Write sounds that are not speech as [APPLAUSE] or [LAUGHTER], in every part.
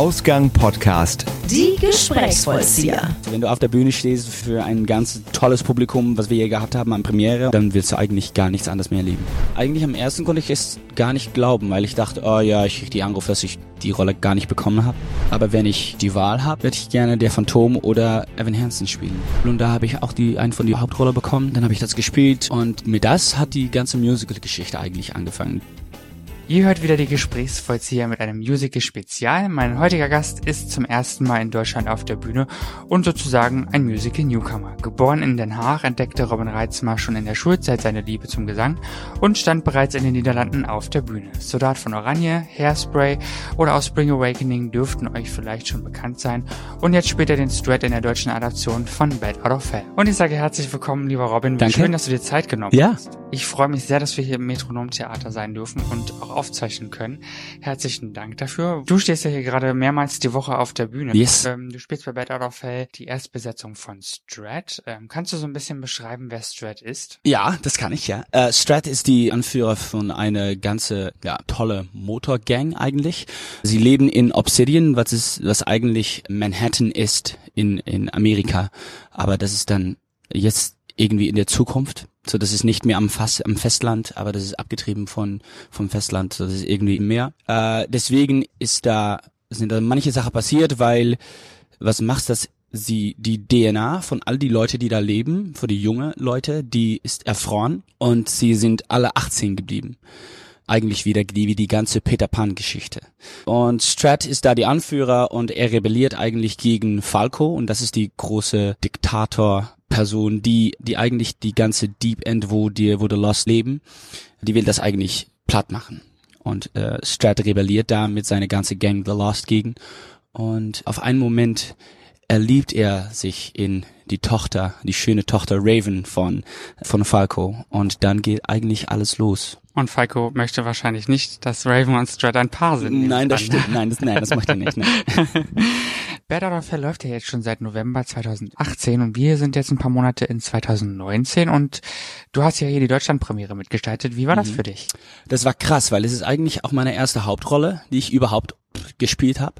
Ausgang Podcast. Die Gesprächsvollzieher. Wenn du auf der Bühne stehst für ein ganz tolles Publikum, was wir hier gehabt haben an Premiere, dann willst du eigentlich gar nichts anderes mehr erleben. Eigentlich am ersten konnte ich es gar nicht glauben, weil ich dachte, oh ja, ich krieg die Anruf, dass ich die Rolle gar nicht bekommen habe. Aber wenn ich die Wahl habe, würde ich gerne der Phantom oder Evan Hansen spielen. Und da habe ich auch die einen von die Hauptrolle bekommen. Dann habe ich das gespielt und mit das hat die ganze Musical-Geschichte eigentlich angefangen. Ihr hört wieder die Gesprächsvollzieher mit einem Musical-Spezial. Mein heutiger Gast ist zum ersten Mal in Deutschland auf der Bühne und sozusagen ein Musical-Newcomer. Geboren in Den Haag entdeckte Robin Reitzmar schon in der Schulzeit seine Liebe zum Gesang und stand bereits in den Niederlanden auf der Bühne. Soldat von Oranje, Hairspray oder aus Spring Awakening dürften euch vielleicht schon bekannt sein und jetzt spielt er den Strat in der deutschen Adaption von Bad Out of Hell. Und ich sage herzlich willkommen, lieber Robin. Danke. Schön, dass du dir Zeit genommen Ja. hast. Ich freue mich sehr, dass wir hier im Metronom-Theater sein dürfen und auch aufzeichnen können. Herzlichen Dank dafür. Du stehst ja hier gerade mehrmals die Woche auf der Bühne. Yes. Ähm, du spielst bei Bad Out of Hell die Erstbesetzung von Strat. Ähm, kannst du so ein bisschen beschreiben, wer Strat ist? Ja, das kann ich ja. Äh, Strat ist die Anführer von einer ganze ja, tolle Motorgang eigentlich. Sie leben in Obsidian, was ist, was eigentlich Manhattan ist in in Amerika, aber das ist dann jetzt irgendwie in der Zukunft. So, das ist nicht mehr am, Fass, am Festland, aber das ist abgetrieben von vom Festland. So, das ist irgendwie im Meer. Äh, deswegen ist da sind da manche Sachen passiert, weil was macht das? Sie, die DNA von all die Leute, die da leben, für die junge Leute, die ist erfroren und sie sind alle 18 geblieben. Eigentlich wieder wie die ganze Peter Pan Geschichte. Und Strat ist da die Anführer und er rebelliert eigentlich gegen Falco und das ist die große Diktator Person, die, die eigentlich die ganze Deep End, wo die, wo die Lost leben, die will das eigentlich platt machen. Und äh, Strat rebelliert da mit seiner ganzen Gang The Lost gegen. Und auf einen Moment erliebt er sich in die Tochter, die schöne Tochter Raven von, von Falco. Und dann geht eigentlich alles los. Und Falco möchte wahrscheinlich nicht, dass Raven und Strat ein Paar sind. Nein, das an. stimmt. Nein, das, nein, das macht er nicht. Nein. [LAUGHS] Bad Out of Hell läuft ja jetzt schon seit November 2018 und wir sind jetzt ein paar Monate in 2019 und du hast ja hier die Deutschlandpremiere mitgestaltet. Wie war Mhm. das für dich? Das war krass, weil es ist eigentlich auch meine erste Hauptrolle, die ich überhaupt gespielt habe.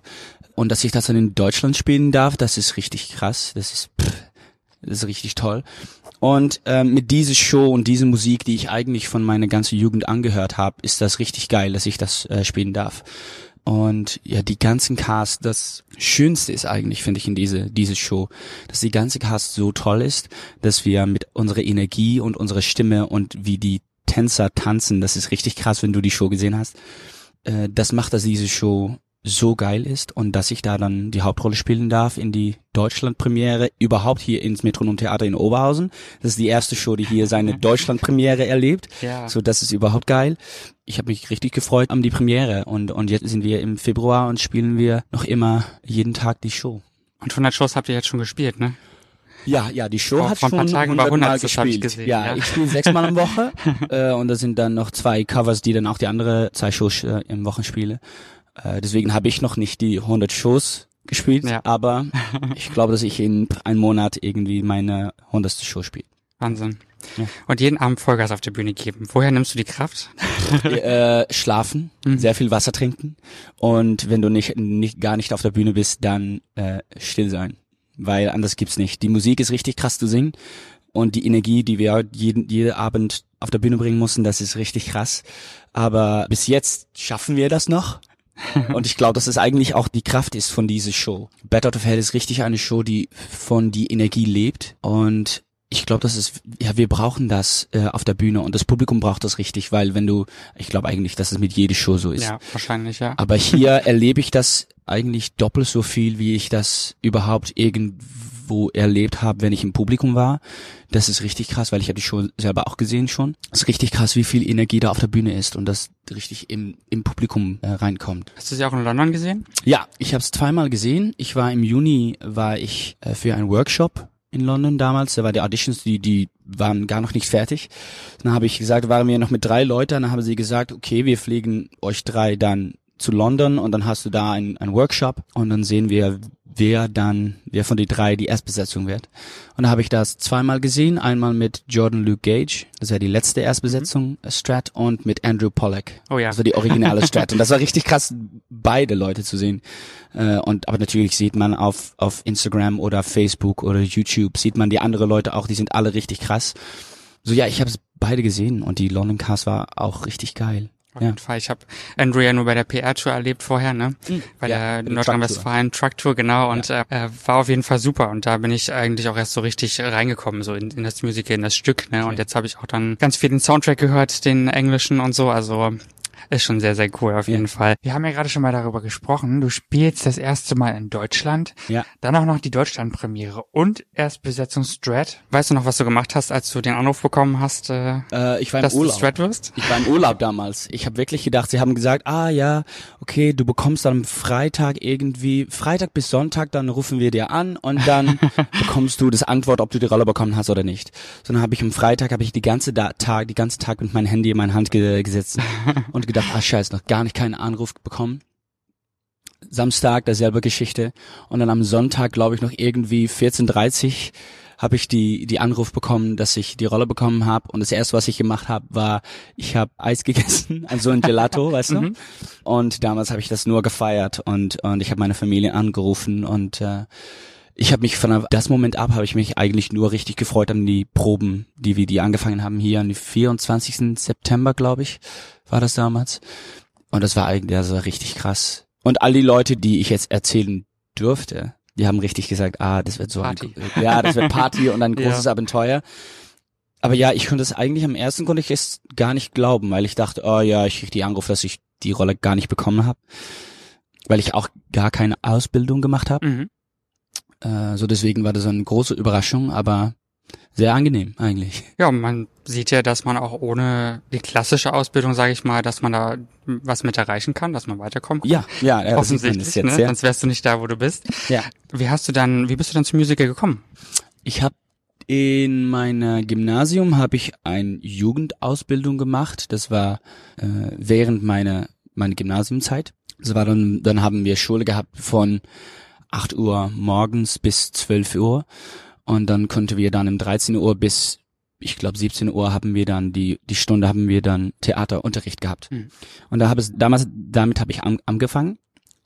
Und dass ich das dann in Deutschland spielen darf, das ist richtig krass. Das ist, pff, das ist richtig toll. Und ähm, mit dieser Show und dieser Musik, die ich eigentlich von meiner ganzen Jugend angehört habe, ist das richtig geil, dass ich das äh, spielen darf. Und ja, die ganzen Cast, das Schönste ist eigentlich, finde ich, in diese, diese Show, dass die ganze Cast so toll ist, dass wir mit unserer Energie und unserer Stimme und wie die Tänzer tanzen, das ist richtig krass, wenn du die Show gesehen hast. Äh, das macht, dass diese Show so geil ist und dass ich da dann die Hauptrolle spielen darf in die Deutschlandpremiere, überhaupt hier ins Metronom Theater in Oberhausen. Das ist die erste Show, die hier seine [LAUGHS] Deutschlandpremiere erlebt. Ja. So, das ist überhaupt geil. Ich habe mich richtig gefreut an die Premiere und, und jetzt sind wir im Februar und spielen wir noch immer jeden Tag die Show. Und 100 Shows habt ihr jetzt schon gespielt, ne? Ja, ja, die Show Vor- hat vor ein schon paar Tagen war 100 Mal 100, das hab ich gespielt. gesehen, ja, ja. ich spiele sechsmal am Woche [LAUGHS] äh, und da sind dann noch zwei Covers, die dann auch die andere zwei Shows äh, im Wochen spiele. Äh, deswegen habe ich noch nicht die 100 Shows gespielt, Ja. aber [LAUGHS] ich glaube, dass ich in einem Monat irgendwie meine 100. Show spiele. Wahnsinn. Ja. Und jeden Abend Vollgas auf der Bühne geben. Woher nimmst du die Kraft? äh, schlafen, [LAUGHS] sehr viel Wasser trinken und wenn du nicht, nicht gar nicht auf der Bühne bist, dann äh, still sein, weil anders gibt's nicht. Die Musik ist richtig krass zu singen und die Energie, die wir jeden, jeden Abend auf der Bühne bringen mussten, das ist richtig krass. Aber bis jetzt schaffen wir das noch. [LAUGHS] und ich glaube, dass es eigentlich auch die Kraft ist von dieser Show. Bad Out of Hell ist richtig eine Show, die von die Energie lebt und ich glaube, das ist, ja, wir brauchen das äh, auf der Bühne und das Publikum braucht das richtig, weil wenn du, ich glaube eigentlich, dass es mit jeder Show so ist. Ja, wahrscheinlich, ja. Aber hier [LAUGHS] erlebe ich das eigentlich doppelt so viel, wie ich das überhaupt irgendwo erlebt habe, wenn ich im Publikum war. Das ist richtig krass, weil ich habe die Show selber auch gesehen schon. Es ist richtig krass, wie viel Energie da auf der Bühne ist und das richtig im, im Publikum äh, reinkommt. Hast du sie auch in London gesehen? Ja, ich habe es zweimal gesehen. Ich war im Juni, war ich äh, für einen Workshop in London damals. Da war die Auditions, die die waren gar noch nicht fertig. Dann habe ich gesagt, waren wir noch mit drei Leuten. Dann haben sie gesagt, okay, wir fliegen euch drei dann zu London und dann hast du da einen, einen Workshop und dann sehen wir, wer dann, wer von den drei die Erstbesetzung wird. Und da habe ich das zweimal gesehen, einmal mit Jordan Luke Gage, das war die letzte Erstbesetzung, mhm. Strat, und mit Andrew Pollack. Oh ja. Also die originale Strat. und das war richtig krass, beide Leute zu sehen. Äh, und aber natürlich sieht man auf, auf Instagram oder Facebook oder YouTube, sieht man die andere Leute auch, die sind alle richtig krass. So ja, ich habe es beide gesehen und die London Cast war auch richtig geil. Auf jeden Fall. Ich habe Andrew ja nur bei der PR-Tour erlebt vorher, ne? Mhm. Bei ja, der Nordrhein-Westfalen Truck-Tour, genau. Und ja. äh, war auf jeden Fall super. Und da bin ich eigentlich auch erst so richtig reingekommen, so in, in das Musical, in das Stück, ne? Okay. Und jetzt habe ich auch dann ganz viel den Soundtrack gehört, den englischen und so. Also ist schon sehr, sehr cool auf jeden. Fall. Wir haben ja gerade schon mal darüber gesprochen. Du spielst das erste Mal in Deutschland. Ja. Dann auch noch die Deutschlandpremiere und Erstbesetzung Strat. Weißt du noch, was du gemacht hast, als du den Anruf bekommen hast, äh, äh, ich war dass Urlaub. du Strat wirst? Ich war im Urlaub damals. Ich habe wirklich gedacht, sie haben gesagt, ah ja, okay, du bekommst dann am Freitag irgendwie, Freitag bis Sonntag, dann rufen wir dir an und dann [LAUGHS] bekommst du das Antwort, ob du die Rolle bekommen hast oder nicht. Sondern habe ich am Freitag, habe ich die ganze da Tag, die ganze Tag mit meinem Handy in meine Hand ge gesetzt [LAUGHS] und gedacht, gedacht, ah scheiße, noch gar nicht keinen Anruf bekommen. Samstag derselbe Geschichte und dann am Sonntag, glaube ich, noch irgendwie 14.30 habe ich die die Anruf bekommen, dass ich die Rolle bekommen habe und das erste, was ich gemacht habe, war, ich habe Eis gegessen, [LAUGHS] also ein Gelato, [LAUGHS] weißt du? Mhm. Und damals habe ich das nur gefeiert und und ich habe meine Familie angerufen und äh, ich habe mich von das Moment ab habe ich mich eigentlich nur richtig gefreut an die Proben, die wir die angefangen haben hier am 24. September, glaube ich, war das damals. Und das war eigentlich, das war richtig krass. Und all die Leute, die ich jetzt erzählen dürfte, die haben richtig gesagt, ah, das wird so Party. ein, ja, das wird Party und ein [LAUGHS] großes ja. Abenteuer. Aber ja, ich konnte es eigentlich am ersten konnte ich es gar nicht glauben, weil ich dachte, oh ja, ich krieg die Anruf, dass ich die Rolle gar nicht bekommen habe, weil ich auch gar keine Ausbildung gemacht habe. Mhm. Äh, so deswegen war das eine große Überraschung, aber sehr angenehm eigentlich. Ja, man sieht ja, dass man auch ohne die klassische Ausbildung, sage ich mal, dass man da was mit erreichen kann, dass man weiterkommt. Ja, ja, ja offensichtlich. Jetzt, ne? ja. Sonst wärst du nicht da, wo du bist. Ja. Wie hast du dann, wie bist du dann zum Musical gekommen? Ich habe in meiner Gymnasium habe ich eine Jugendausbildung gemacht. Das war äh, während meiner meine Gymnasiumzeit. Das war dann dann haben wir Schule gehabt von 8 Uhr morgens bis 12 Uhr und dann konnten wir dann um 13 Uhr bis, ich glaube 17 Uhr haben wir dann die, die Stunde haben wir dann Theaterunterricht gehabt. Mhm. Und da habe ich, damals, damit habe ich an, angefangen.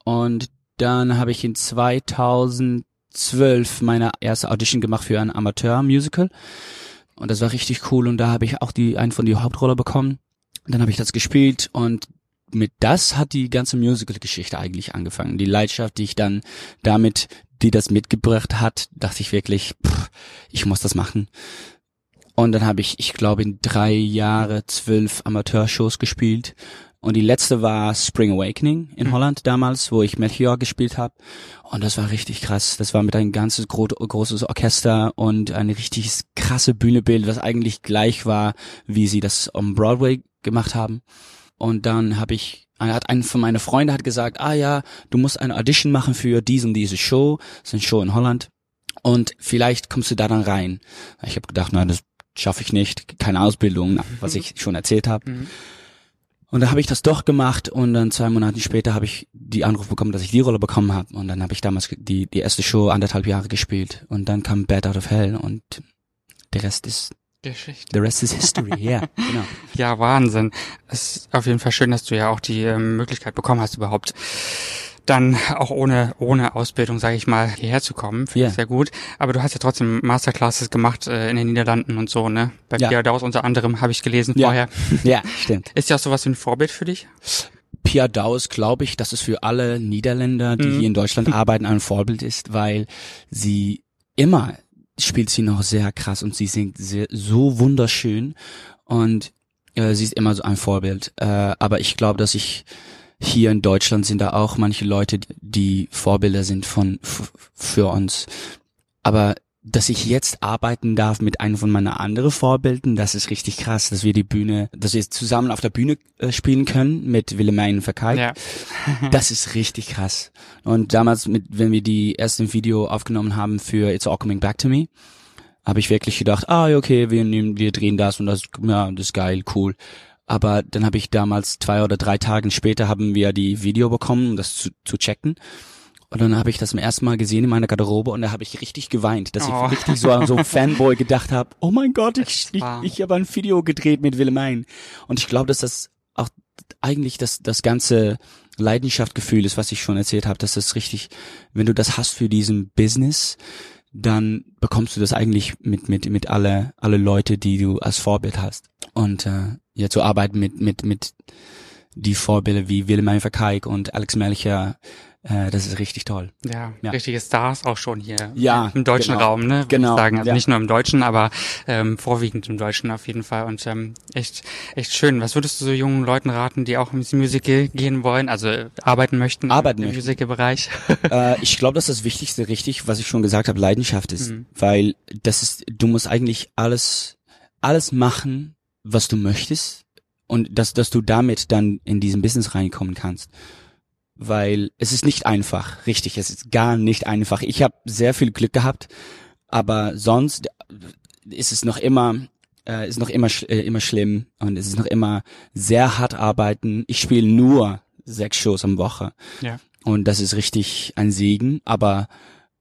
Und dann habe ich in 2012 meine erste Audition gemacht für ein Amateur-Musical. Und das war richtig cool. Und da habe ich auch die, einen von die Hauptrolle bekommen. Und dann habe ich das gespielt und mit das hat die ganze Musical-Geschichte eigentlich angefangen. Die Leidenschaft, die ich dann damit die das mitgebracht hat, dachte ich wirklich, pff, ich muss das machen. Und dann habe ich, ich glaube, in drei Jahre zwölf Amateurshows gespielt. Und die letzte war Spring Awakening in mhm. Holland damals, wo ich Melchior gespielt habe. Und das war richtig krass. Das war mit einem ganzes gro großes Orchester und ein richtiges krasse Bühnebild, was eigentlich gleich war, wie sie das am Broadway gemacht haben. Und dann habe ich hat einen von meinen Freunden hat gesagt, ah ja, du musst eine Audition machen für dies und diese Show, das ist eine Show in Holland und vielleicht kommst du da dann rein. Ich habe gedacht, nein, das schaffe ich nicht, keine Ausbildung, was ich schon erzählt habe. Mhm. Und da habe ich das doch gemacht und dann zwei Monate später habe ich die Anruf bekommen, dass ich die Rolle bekommen habe und dann habe ich damals die die erste Show anderthalb Jahre gespielt und dann kam Bad Out of Hell und der Rest ist Geschichte. The rest is history, ja, yeah, [LAUGHS] genau. ja, Wahnsinn. Es ist auf jeden Fall schön, dass du ja auch die äh, Möglichkeit bekommen hast, überhaupt dann auch ohne ohne Ausbildung, sage ich mal, hierher zu kommen. Finde yeah. ich sehr gut. Aber du hast ja trotzdem Masterclasses gemacht äh, in den Niederlanden und so, ne? Bei ja. Pia Daus unter anderem habe ich gelesen ja. vorher. [LAUGHS] Ja, stimmt. Ist ja auch sowas wie ein Vorbild für dich? Pia Daus, glaube ich, dass es für alle Niederländer, die mhm. hier in Deutschland arbeiten, ein Vorbild ist, weil sie immer spielt sie noch sehr krass und sie singt sehr, so wunderschön und äh, sie ist immer so ein Vorbild. Äh, aber ich glaube, dass ich hier in Deutschland sind da auch manche Leute, die Vorbilder sind von für uns. Aber dass ich jetzt arbeiten darf mit einem von meiner anderen Vorbilden, das ist richtig krass, dass wir die Bühne, dass wir zusammen auf der Bühne äh, spielen können mit Wilhelmine Verkalk. Ja. [LAUGHS] [LAUGHS] das ist richtig krass. Und damals, mit, wenn wir die ersten Video aufgenommen haben für It's All Coming Back to Me, habe ich wirklich gedacht, ah, okay, wir nehmen, wir drehen das und das, ja, das ist geil, cool. Aber dann habe ich damals zwei oder drei Tagen später haben wir die Video bekommen, um das zu, zu checken. Und dann habe ich das zum ersten Mal gesehen in meiner Garderobe und da habe ich richtig geweint, dass Oh. ich richtig so an so ein [LAUGHS] Fanboy gedacht habe, oh mein Gott, ich, ich, ich habe ein Video gedreht mit Wilhelmine. Und ich glaube, dass das auch eigentlich das, das ganze Leidenschaftgefühl ist, was ich schon erzählt habe, dass das richtig, wenn du das hast für diesen Business, dann bekommst du das eigentlich mit mit mit alle alle Leute, die du als Vorbild hast. Und äh, ja, zu arbeiten mit mit mit die Vorbilder wie Wilhelmine Verkeik und Alex Melcher, äh, das ist richtig toll. Ja, Ja. richtige Stars auch schon hier Ja, im deutschen genau. Raum, ne? Genau, sagen. Also ja. nicht nur im Deutschen, aber ähm, vorwiegend im Deutschen auf jeden Fall. Und ähm, echt, echt schön. Was würdest du so jungen Leuten raten, die auch ins Musical gehen wollen, also äh, arbeiten möchten Arbeiten im möchten. Musical-Bereich? äh, ich glaube, dass das Wichtigste, richtig, was ich schon gesagt habe, Leidenschaft ist, Mhm. weil das ist, du musst eigentlich alles, alles machen, was du möchtest und dass, dass du damit dann in diesen Business reinkommen kannst. Weil es ist nicht einfach, richtig, es ist gar nicht einfach. Ich habe sehr viel Glück gehabt, aber sonst ist es noch immer, äh, ist noch immer, äh, immer schlimm und es ist noch immer sehr hart arbeiten. Ich spiele nur sechs Shows am Woche. Ja. Und das ist richtig ein Segen, aber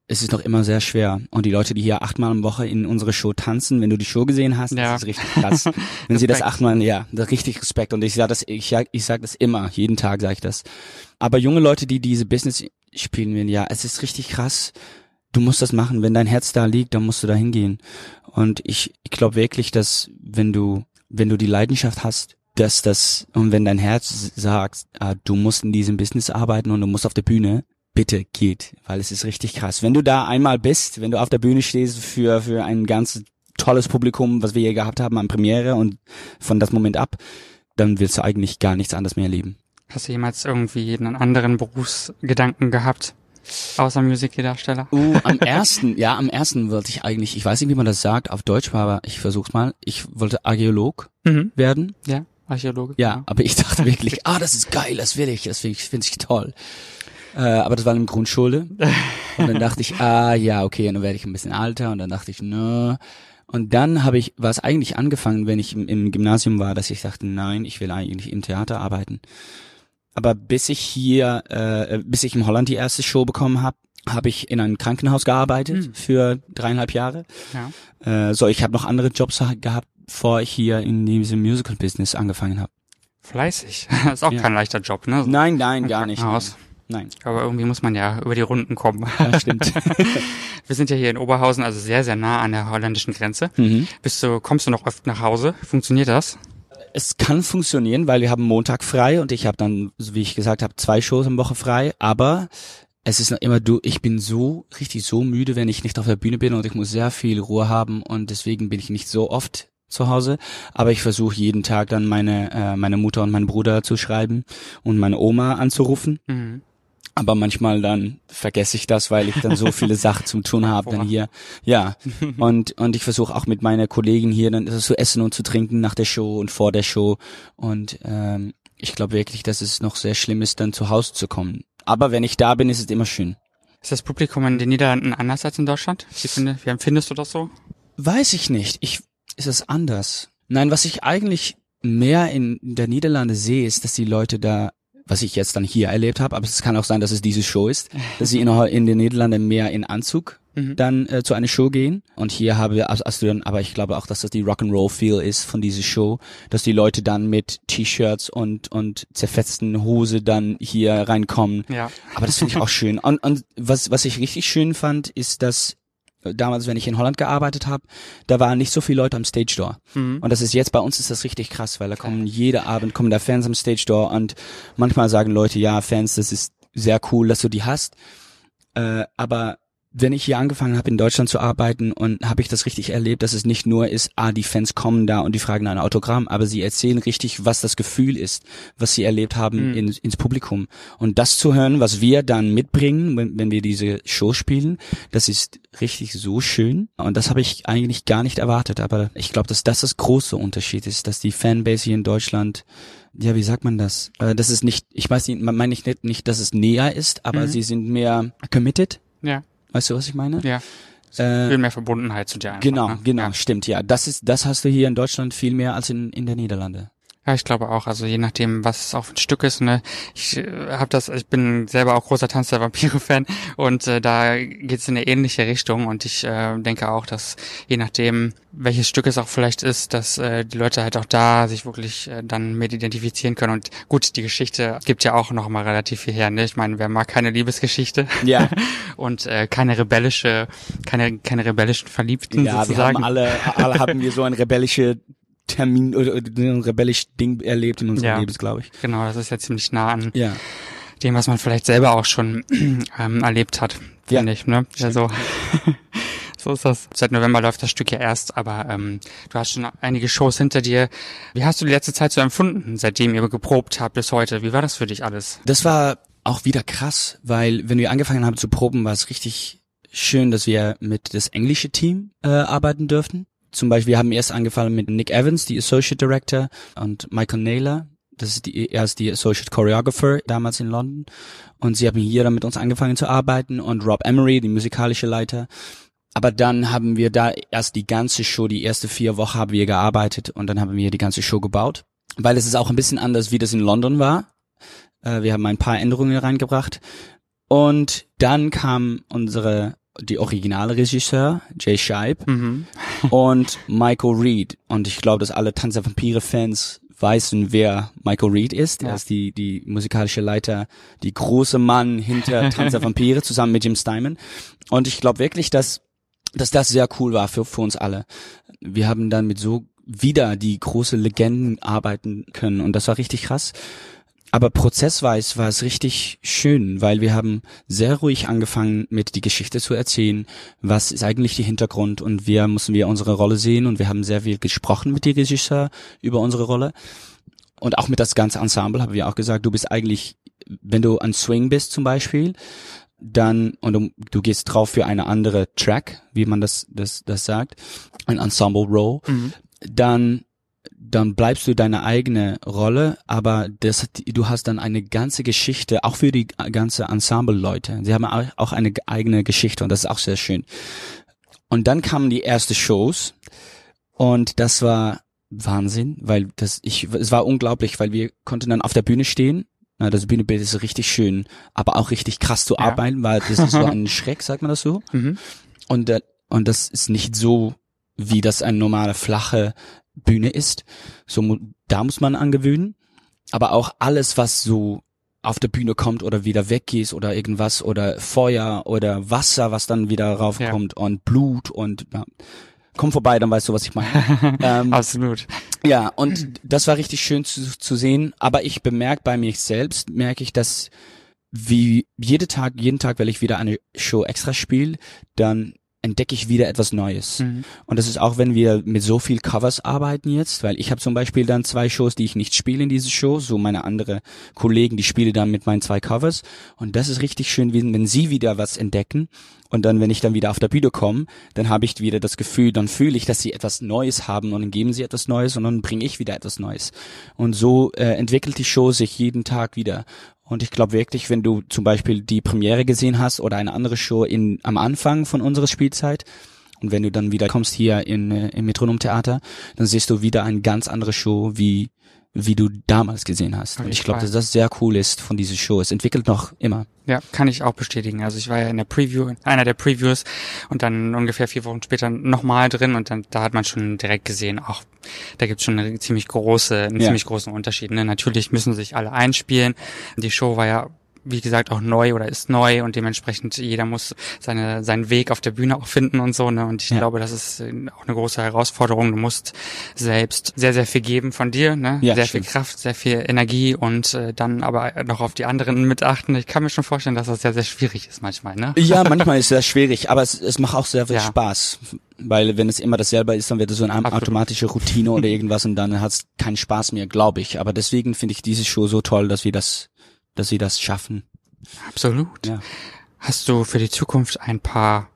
es ist noch immer sehr schwer. Und die Leute, die hier achtmal am Woche in unsere Show tanzen, wenn du die Show gesehen hast, Ja. das ist richtig krass. [LAUGHS] wenn sie das achtmal, ja, das ist richtig Respekt. Und ich sage das, ich, sag- ich sag das immer, jeden Tag sage ich das. Aber junge Leute, die diese Business spielen will, ja, es ist richtig krass. Du musst das machen. Wenn dein Herz da liegt, dann musst du da hingehen. Und ich, ich glaube wirklich, dass wenn du, wenn du die Leidenschaft hast, dass das, und wenn dein Herz sagt, ah, du musst in diesem Business arbeiten und du musst auf der Bühne, bitte geht, weil es ist richtig krass. Wenn du da einmal bist, wenn du auf der Bühne stehst für, für ein ganz tolles Publikum, was wir hier gehabt haben an Premiere und von das Moment ab, dann willst du eigentlich gar nichts anderes mehr erleben. Hast du jemals irgendwie einen anderen Berufsgedanken gehabt, außer Musical-Darsteller? Uh, am ersten, ja, am ersten wollte ich eigentlich, ich weiß nicht, wie man das sagt auf Deutsch, aber ich versuch's mal. Ich wollte Archäolog Mhm. werden. Ja, Archäologe. Ja, genau. aber ich dachte [LAUGHS] wirklich, ah, das ist geil, das will ich, das finde ich, finde ich toll. Äh, aber das war in Grundschule. Und dann dachte ich, [LAUGHS] ah, ja, okay, dann werde ich ein bisschen alter. Und dann dachte ich, nö. Und dann habe ich, war es eigentlich angefangen, wenn ich im, im Gymnasium war, dass ich dachte, nein, ich will eigentlich im Theater arbeiten. Aber bis ich hier, äh, bis ich in Holland die erste Show bekommen habe, habe ich in einem Krankenhaus gearbeitet Hm. für dreieinhalb Jahre. Ja. Äh, so, ich habe noch andere Jobs gehabt, bevor ich hier in diesem Musical-Business angefangen habe. Fleißig. Das [LAUGHS] ist auch Ja. kein leichter Job, ne? So Nein, nein, im gar nicht. Krankenhaus. Nein, Aber irgendwie muss man ja über die Runden kommen. [LAUGHS] ja, stimmt. [LAUGHS] Wir sind ja hier in Oberhausen, also sehr, sehr nah an der holländischen Grenze. mhm. Bist du, kommst du noch oft nach Hause? Funktioniert das? Es kann funktionieren, weil wir haben Montag frei und ich habe dann, wie ich gesagt habe, zwei Shows am Woche frei. Aber es ist noch immer du. Ich bin so richtig so müde, wenn ich nicht auf der Bühne bin und ich muss sehr viel Ruhe haben und deswegen bin ich nicht so oft zu Hause. Aber ich versuche jeden Tag dann meine äh, meine Mutter und meinen Bruder zu schreiben und meine Oma anzurufen. Mhm. Aber manchmal dann vergesse ich das, weil ich dann so viele [LAUGHS] Sachen zum tun habe dann hier. Ja. [LAUGHS] Und und ich versuche auch mit meiner Kollegin hier dann zu essen und zu trinken nach der Show und vor der Show. Und ähm, ich glaube wirklich, dass es noch sehr schlimm ist, dann zu Hause zu kommen. Aber wenn ich da bin, ist es immer schön. Ist das Publikum in den Niederlanden anders als in Deutschland? Wie, finde, wie empfindest du das so? Weiß ich nicht. Ich ist es anders. Nein, was ich eigentlich mehr in der Niederlande sehe, ist, dass die Leute da, was ich jetzt dann hier erlebt habe, aber es kann auch sein, dass es diese Show ist, dass sie in, in den Niederlanden mehr in Anzug Mhm. dann äh, zu einer Show gehen. Und hier habe wir, also, dann, aber ich glaube auch, dass das die Rock'n'Roll Feel ist von dieser Show, dass die Leute dann mit T-Shirts und und zerfetzten Hose dann hier reinkommen. Ja. Aber das finde ich auch schön. Und, und was, was ich richtig schön fand, ist, dass damals, wenn ich in Holland gearbeitet habe, da waren nicht so viele Leute am Stage Door. Mhm. Und das ist jetzt bei uns ist das richtig krass, weil da kommen jede Abend kommen da Fans am Stage Door und manchmal sagen Leute, ja, Fans, das ist sehr cool, dass du die hast. Äh, aber wenn ich hier angefangen habe in Deutschland zu arbeiten und habe ich das richtig erlebt, dass es nicht nur ist, ah, die Fans kommen da und die fragen ein Autogramm, aber sie erzählen richtig, was das Gefühl ist, was sie erlebt haben Mhm. in, ins Publikum. Und das zu hören, was wir dann mitbringen, wenn, wenn wir diese Show spielen, das ist richtig so schön. Und das habe ich eigentlich gar nicht erwartet. Aber ich glaube, dass das das große Unterschied ist, dass die Fanbase hier in Deutschland ja, wie sagt man das? Äh, das ist nicht, ich weiß nicht, man meine ich nicht, nicht, dass es näher ist, aber Mhm. sie sind mehr committed. Ja, Weißt du, was ich meine? ja. Äh, Viel mehr Verbundenheit zu dir einfach. genau, ne? genau, Ja. stimmt, ja. Das ist, das hast du hier in Deutschland viel mehr als in, in der Niederlande. Ja, ich glaube auch. Also je nachdem, was es auch für ein Stück ist. Ne, ich äh, habe das. Ich bin selber auch großer Tanz der Vampire-Fan und äh, da geht es in eine ähnliche Richtung. Und ich äh, denke auch, dass je nachdem, welches Stück es auch vielleicht ist, dass äh, die Leute halt auch da sich wirklich äh, dann mit identifizieren können. Und gut, die Geschichte gibt ja auch noch mal relativ viel her. Ne? Ich meine, wer mag keine Liebesgeschichte? Ja. [LAUGHS] und äh, keine rebellische, keine keine rebellischen Verliebten Ja, wir sozusagen. haben alle, alle haben wir so ein rebellische Termin oder ein rebellisches Ding erlebt in unserem Ja. Lebens, glaube ich. Genau, das ist ja ziemlich nah an Ja. dem, was man vielleicht selber auch schon [CLEARS THROAT] ähm, erlebt hat, Ja. finde ich. Ne? Ja, so. [LAUGHS] so ist das. Seit November läuft das Stück ja erst, aber ähm, du hast schon einige Shows hinter dir. Wie hast du die letzte Zeit so empfunden, seitdem ihr geprobt habt bis heute? Wie war das für dich alles? Das war auch wieder krass, weil wenn wir angefangen haben zu proben, war es richtig schön, dass wir mit das englische Team äh, arbeiten dürften. Zum Beispiel, wir haben erst angefangen mit Nick Evans, die Associate Director, und Michael Naylor. Das ist die, er ist die Associate Choreographer damals in London. Und sie haben hier dann mit uns angefangen zu arbeiten und Rob Emery, die musikalische Leiter. Aber dann haben wir da erst die ganze Show, die erste vier Wochen haben wir gearbeitet und dann haben wir die ganze Show gebaut. Weil es ist auch ein bisschen anders, wie das in London war. Äh, wir haben ein paar Änderungen reingebracht. Und dann kam unsere, die originale Regisseur, Jay Scheib Mhm. [LAUGHS] und Michael Reed. Und ich glaube, dass alle Tanz der Vampire-Fans wissen, wer Michael Reed ist. Ja. Er ist die, die musikalische Leiter, die große Mann hinter [LAUGHS] Tanz der Vampire zusammen mit Jim Steinman. Und ich glaube wirklich, dass, dass das sehr cool war für, für uns alle. Wir haben dann mit so wieder die große Legenden arbeiten können und das war richtig krass. Aber prozessweise war es richtig schön, weil wir haben sehr ruhig angefangen, mit die Geschichte zu erzählen. Was ist eigentlich der Hintergrund? Und wir mussten wir unsere Rolle sehen und wir haben sehr viel gesprochen mit dem Regisseur über unsere Rolle. Und auch mit das ganze Ensemble haben wir auch gesagt, du bist eigentlich, wenn du an Swing bist zum Beispiel, dann, und du, du gehst drauf für eine andere Track, wie man das, das, das sagt, ein Ensemble Row, Mhm. dann dann bleibst du deine eigene Rolle, aber das, du hast dann eine ganze Geschichte, auch für die ganze Ensemble-Leute. Sie haben au- auch eine eigene Geschichte und das ist auch sehr schön. Und dann kamen die ersten Shows und das war Wahnsinn, weil das, ich, es war unglaublich, weil wir konnten dann auf der Bühne stehen. Na, das Bühnebild ist richtig schön, aber auch richtig krass zu Ja. arbeiten, weil das ist so [LAUGHS] ein Schreck, sagt man das so? Mhm. Und, äh, und das ist nicht so, wie das eine normale flache Bühne ist. So, da muss man angewöhnen. Aber auch alles, was so auf der Bühne kommt oder wieder weggeht oder irgendwas oder Feuer oder Wasser, was dann wieder raufkommt und Blut und ja. komm vorbei, dann weißt du, was ich meine. [LAUGHS] ähm, Absolut. ja, und das war richtig schön zu, zu sehen. Aber ich bemerke bei mir selbst, merke ich, dass wie jede Tag, jeden Tag, wenn ich wieder eine Show extra spiele, dann entdecke ich wieder etwas Neues. Mhm. Und das ist auch, wenn wir mit so viel Covers arbeiten jetzt, weil ich habe zum Beispiel dann zwei Shows, die ich nicht spiele in diese Show, so meine andere Kollegen, die spielen dann mit meinen zwei Covers. Und das ist richtig schön, wenn, wenn sie wieder was entdecken. Und dann, wenn ich dann wieder auf der Bühne komme, dann habe ich wieder das Gefühl, dann fühle ich, dass sie etwas Neues haben und dann geben sie etwas Neues und dann bringe ich wieder etwas Neues. Und so äh, entwickelt die Show sich jeden Tag wieder. Und ich glaube wirklich, wenn du zum Beispiel die Premiere gesehen hast oder eine andere Show in, am Anfang von unserer Spielzeit, und wenn du dann wieder kommst hier in, äh, im Metronom Theater, dann siehst du wieder eine ganz andere Show, wie, wie du damals gesehen hast. Und ich glaube, dass das sehr cool ist von dieser Show. Es entwickelt noch immer. Ja, kann ich auch bestätigen. Also ich war ja in der Preview, in einer der Previews und dann ungefähr vier Wochen später nochmal drin und dann da hat man schon direkt gesehen, auch da gibt's schon eine ziemlich große, einen Ja. ziemlich großen Unterschied. Ne? Natürlich müssen sich alle einspielen. Die Show war ja wie gesagt auch neu oder ist neu und dementsprechend jeder muss seine seinen Weg auf der Bühne auch finden und so ne und ich Ja. glaube das ist äh, auch eine große Herausforderung du musst selbst sehr sehr viel geben von dir ne Ja, sehr stimmt. viel Kraft sehr viel Energie und äh, dann aber noch auf die anderen mit achten ich kann mir schon vorstellen dass das sehr sehr schwierig ist manchmal ne Ja, [LAUGHS] manchmal ist es sehr schwierig, aber es, es macht auch sehr viel Ja. Spaß. Weil wenn es immer dasselbe ist, dann wird es so eine Absolut. automatische Routine oder [LAUGHS] irgendwas und dann hat es keinen Spaß mehr, glaube ich. Aber deswegen finde ich diese Show so toll, dass wir das, dass wir das schaffen. absolut Ja. hast du für die Zukunft ein paar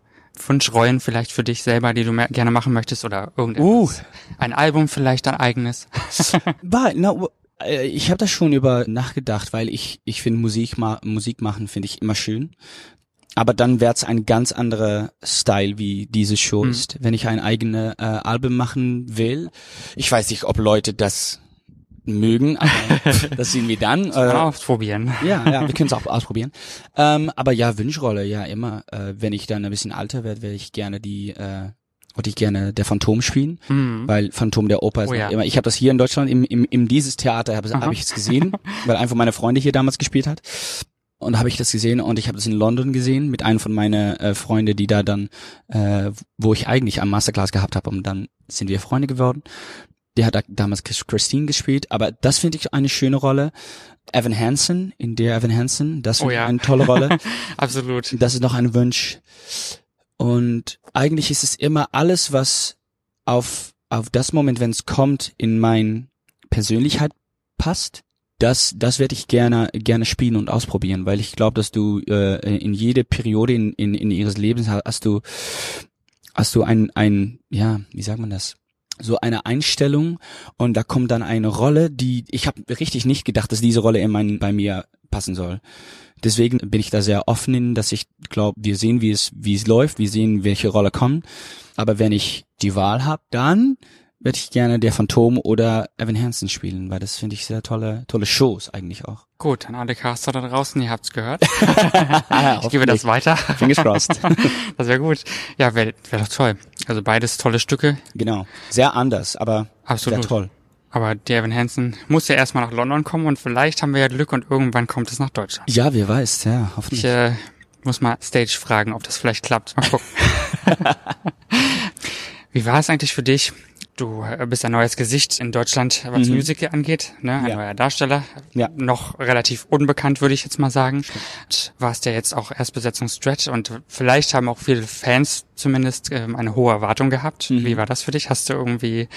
Wunschrollen vielleicht für dich selber, die du gerne machen möchtest oder irgendetwas? Ein Album vielleicht, ein eigenes? [LAUGHS] Na, w- äh, ich habe da schon über nachgedacht, weil ich ich finde Musik ma Musik machen finde ich immer schön. Aber dann wird's ein ganz anderer Style, wie diese Show Mhm. ist. Wenn ich ein eigenes äh, Album machen will, ich weiß nicht, ob Leute das mögen, aber [LAUGHS] das sehen wir dann. Äh, ausprobieren. ja, ja, [LAUGHS] wir können es auch ausprobieren. Ähm, aber ja, Wunschrolle, ja immer. Äh, wenn ich dann ein bisschen alter werde, werde ich gerne die, äh, würde ich gerne der Phantom spielen, Mhm. weil Phantom der Oper ist Oh ja. immer. Ich habe das hier in Deutschland im, im, im dieses Theater habe hab ich es gesehen, [LAUGHS] weil einfach meine Freunde hier damals gespielt hat. Und habe ich das gesehen und ich habe das in London gesehen mit einem von meinen äh, Freunde, die da dann, äh, wo ich eigentlich am Masterclass gehabt habe und dann sind wir Freunde geworden. Der hat da damals Christine gespielt, aber das finde ich eine schöne Rolle. Evan Hansen, in der Evan Hansen, das Oh finde ich ja. eine tolle Rolle. [LAUGHS] Absolut. Das ist noch ein Wunsch. Und eigentlich ist es immer alles, was auf, auf das Moment, wenn es kommt, in mein Persönlichkeit passt. Das, das werde ich gerne, gerne spielen und ausprobieren, weil ich glaube, dass du äh, in jede Periode in, in, in ihres Lebens hast, hast du, hast du ein, ein, ja, wie sagt man das? So eine Einstellung und da kommt dann eine Rolle, die ich habe richtig nicht gedacht, dass diese Rolle in mein, bei mir passen soll. Deswegen bin ich da sehr offen in, dass ich glaube, wir sehen, wie es wie es läuft, wir sehen, welche Rolle kommt. Aber wenn ich die Wahl habe, dann werde ich gerne der Phantom oder Evan Hansen spielen, weil das finde ich sehr tolle tolle Shows eigentlich auch. Gut, an alle Caster da draußen, ihr habt's gehört. [LAUGHS] ich gebe das weiter. Fingers crossed. [LAUGHS] Das wäre gut. Ja, wäre wär doch toll. Also beides tolle Stücke. genau, sehr anders, aber Absolut. sehr toll. Aber der Evan Hansen muss ja erstmal nach London kommen und vielleicht haben wir ja Glück und irgendwann kommt es nach Deutschland. Ja, wer weiß, ja, Ich hoffentlich. äh, muss mal Stage fragen, ob das vielleicht klappt. Mal gucken. [LAUGHS] Wie war es eigentlich für dich? Du äh, bist ein neues Gesicht in Deutschland, was Mhm. Musical angeht, ne? Ein Ja. neuer Darsteller. Ja. Noch relativ unbekannt, würde ich jetzt mal sagen. Warst ja jetzt auch Erstbesetzung Stretch und vielleicht haben auch viele Fans zumindest ähm, eine hohe Erwartung gehabt. Mhm. Wie war das für dich? Hast du irgendwie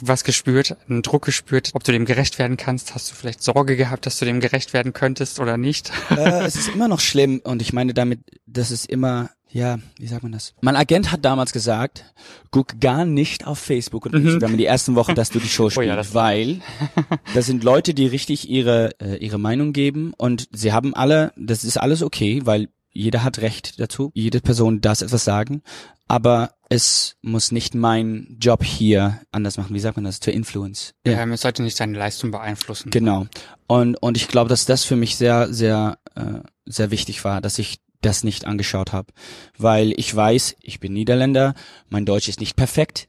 was gespürt, einen Druck gespürt, ob du dem gerecht werden kannst? Hast du vielleicht Sorge gehabt, dass du dem gerecht werden könntest oder nicht? äh, es ist immer noch schlimm und ich meine damit, das ist immer, ja, wie sagt man das? Mein Agent hat damals gesagt, guck gar nicht auf Facebook und Instagram in die ersten Wochen, dass du die Show Mhm. [LAUGHS] Oh ja, spielst, das- weil [LAUGHS] das sind Leute, die richtig ihre äh, ihre Meinung geben und sie haben alle, das ist alles okay, weil jeder hat Recht dazu, jede Person darf etwas sagen, aber es muss nicht mein Job hier anders machen. Wie sagt man das? To influence. Ja. Ähm, es sollte nicht deine Leistung beeinflussen. Genau. Und, und ich glaube, dass das für mich sehr, sehr, äh, sehr wichtig war, dass ich das nicht angeschaut habe. Weil ich weiß, ich bin Niederländer, mein Deutsch ist nicht perfekt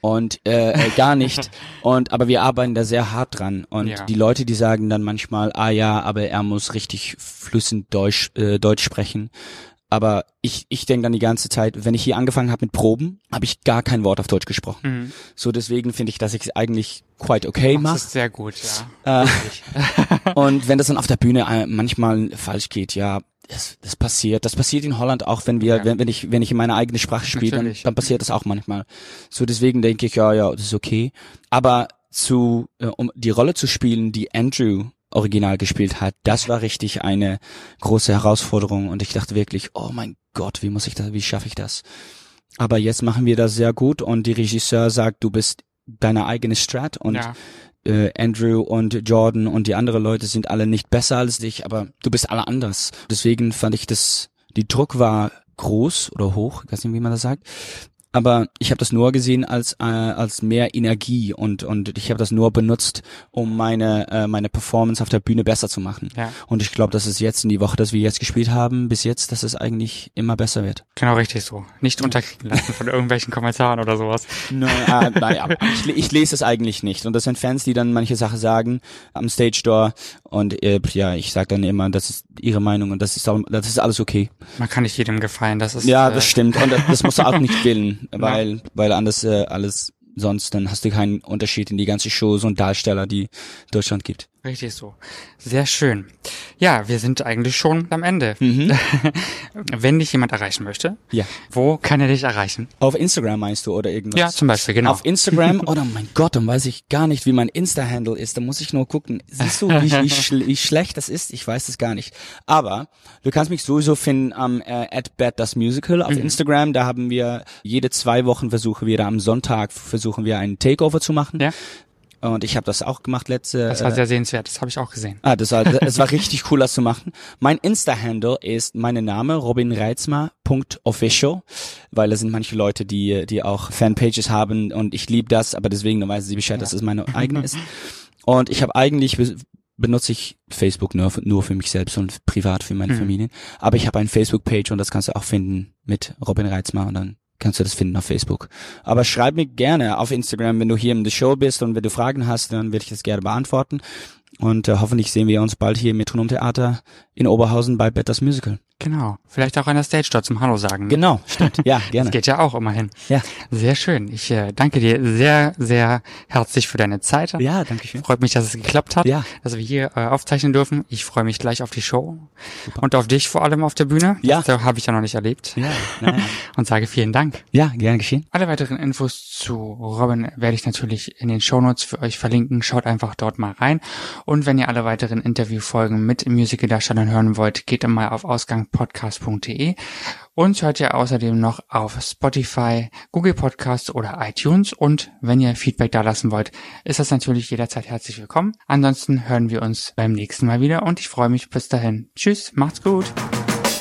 und äh, äh, gar nicht. [LAUGHS] Und aber wir arbeiten da sehr hart dran. Und Ja. die Leute, die sagen dann manchmal, ah ja, aber er muss richtig flüssend Deutsch, äh, Deutsch sprechen. Aber ich, ich denke dann die ganze Zeit, wenn ich hier angefangen habe mit Proben, habe ich gar kein Wort auf Deutsch gesprochen. Mhm. So deswegen finde ich, dass ich es eigentlich quite okay Das mache. ist sehr gut, ja. Äh, [LAUGHS] und wenn das dann auf der Bühne äh, manchmal falsch geht, ja, das, das passiert. Das passiert in Holland auch, wenn wir, Ja. wenn, wenn ich, wenn ich in meiner eigenen Sprache spiele, dann, dann passiert das auch manchmal. So deswegen denke ich, ja, ja, das ist okay. Aber zu, äh, um die Rolle zu spielen, die Andrew original gespielt hat, das war richtig eine große Herausforderung und ich dachte wirklich, oh mein Gott, wie muss ich das, wie schaffe ich das? Aber jetzt machen wir das sehr gut und die Regisseur sagt, du bist deine eigene Strat und ja. Äh, Andrew und Jordan und die anderen Leute sind alle nicht besser als dich, aber du bist alle anders. Deswegen fand ich das, die Druck war groß oder hoch, ich weiß nicht, wie man das sagt. Aber ich habe das nur gesehen als äh, als mehr Energie und und ich habe das nur benutzt, um meine äh, meine Performance auf der Bühne besser zu machen. Ja. Und ich glaube, dass es jetzt in die Woche, dass wir jetzt gespielt haben, bis jetzt, dass es eigentlich immer besser wird. Genau richtig so. Nicht unterkriegen lassen von irgendwelchen Kommentaren oder sowas. [LAUGHS] Nein, äh, naja, ich, ich lese es eigentlich nicht. Und das sind Fans, die dann manche Sachen sagen am Stage Door. Und äh, ja, ich sage dann immer, das ist ihre Meinung und das ist, auch, das ist alles okay. Man kann nicht jedem gefallen. Das ist Ja, äh, das stimmt. Und das, das musst du auch nicht [LAUGHS] willen, weil, weil anders äh, alles sonst, dann hast du keinen Unterschied in die ganze Shows und Darsteller, die Deutschland gibt. Richtig so. Sehr schön. Ja, wir sind eigentlich schon am Ende. Mhm. [LAUGHS] Wenn dich jemand erreichen möchte, Ja. wo kann er dich erreichen? Auf Instagram meinst du oder irgendwas? Ja, zum Beispiel, genau. Auf Instagram, [LAUGHS] oh mein Gott, dann weiß ich gar nicht, wie mein Insta-Handle ist. Da muss ich nur gucken. Siehst du, wie, wie, schl wie schlecht das ist? Ich weiß es gar nicht. Aber du kannst mich sowieso finden am äh, at Bad das Musical auf Instagram. Da haben wir jede zwei Wochen versuchen wir da am Sonntag versuchen wir einen Takeover zu machen. Ja. Und ich habe das auch gemacht letzte. Das war äh, sehr sehenswert. Das habe ich auch gesehen. Ah, das war, [LAUGHS] es war richtig cool, das zu machen. Mein Insta-Handle ist mein Name, robinreizmer.official, weil da sind manche Leute, die, die auch Fanpages haben und ich liebe das, aber deswegen dann weisen sie Bescheid, dass es meine [LAUGHS] eigene ist. Und ich habe eigentlich be- benutze ich Facebook nur, für- nur für mich selbst und privat für meine Mhm. Familie. Aber ich habe eine Facebook-Page und das kannst du auch finden mit Robin Reitzmar und dann kannst du das finden auf Facebook. Aber schreib mir gerne auf Instagram, wenn du hier in der Show bist und wenn du Fragen hast, dann werde ich das gerne beantworten. Und äh, hoffentlich sehen wir uns bald hier im Metronom Theater in Oberhausen bei Betters Musical. Genau. Vielleicht auch an der Stage dort zum Hallo sagen. Genau, stimmt. [LAUGHS] Ja, gerne. Das geht ja auch immerhin. Ja. Sehr schön. Ich äh, danke dir sehr, sehr herzlich für deine Zeit. Ja, danke schön. Freut mich, dass es geklappt hat, Ja. dass wir hier äh, aufzeichnen dürfen. Ich freue mich gleich auf die Show und auf dich vor allem auf der Bühne. Ja. Das habe ich ja noch nicht erlebt. Ja, naja. [LAUGHS] Und sage vielen Dank. ja, gerne geschehen. Alle weiteren Infos zu Robin werde ich natürlich in den Shownotes für euch verlinken. Schaut einfach dort mal rein. Und wenn ihr alle weiteren Interviewfolgen mit Musicaldarstellern hören wollt, geht mal auf ausgangpodcast.de. Uns hört ihr außerdem noch auf Spotify, Google Podcasts oder iTunes. Und wenn ihr Feedback da lassen wollt, ist das natürlich jederzeit herzlich willkommen. Ansonsten hören wir uns beim nächsten Mal wieder und ich freue mich bis dahin. Tschüss, macht's gut.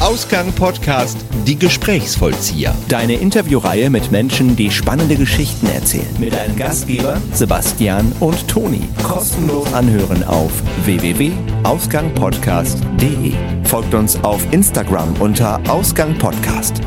Ausgang Podcast Die Gesprächsvollzieher. Deine Interviewreihe mit Menschen, die spannende Geschichten erzählen. Mit deinen Gastgeber Sebastian und Toni. Kostenlos anhören auf www.ausgangpodcast.de. Folgt uns auf Instagram unter Ausgang Podcast.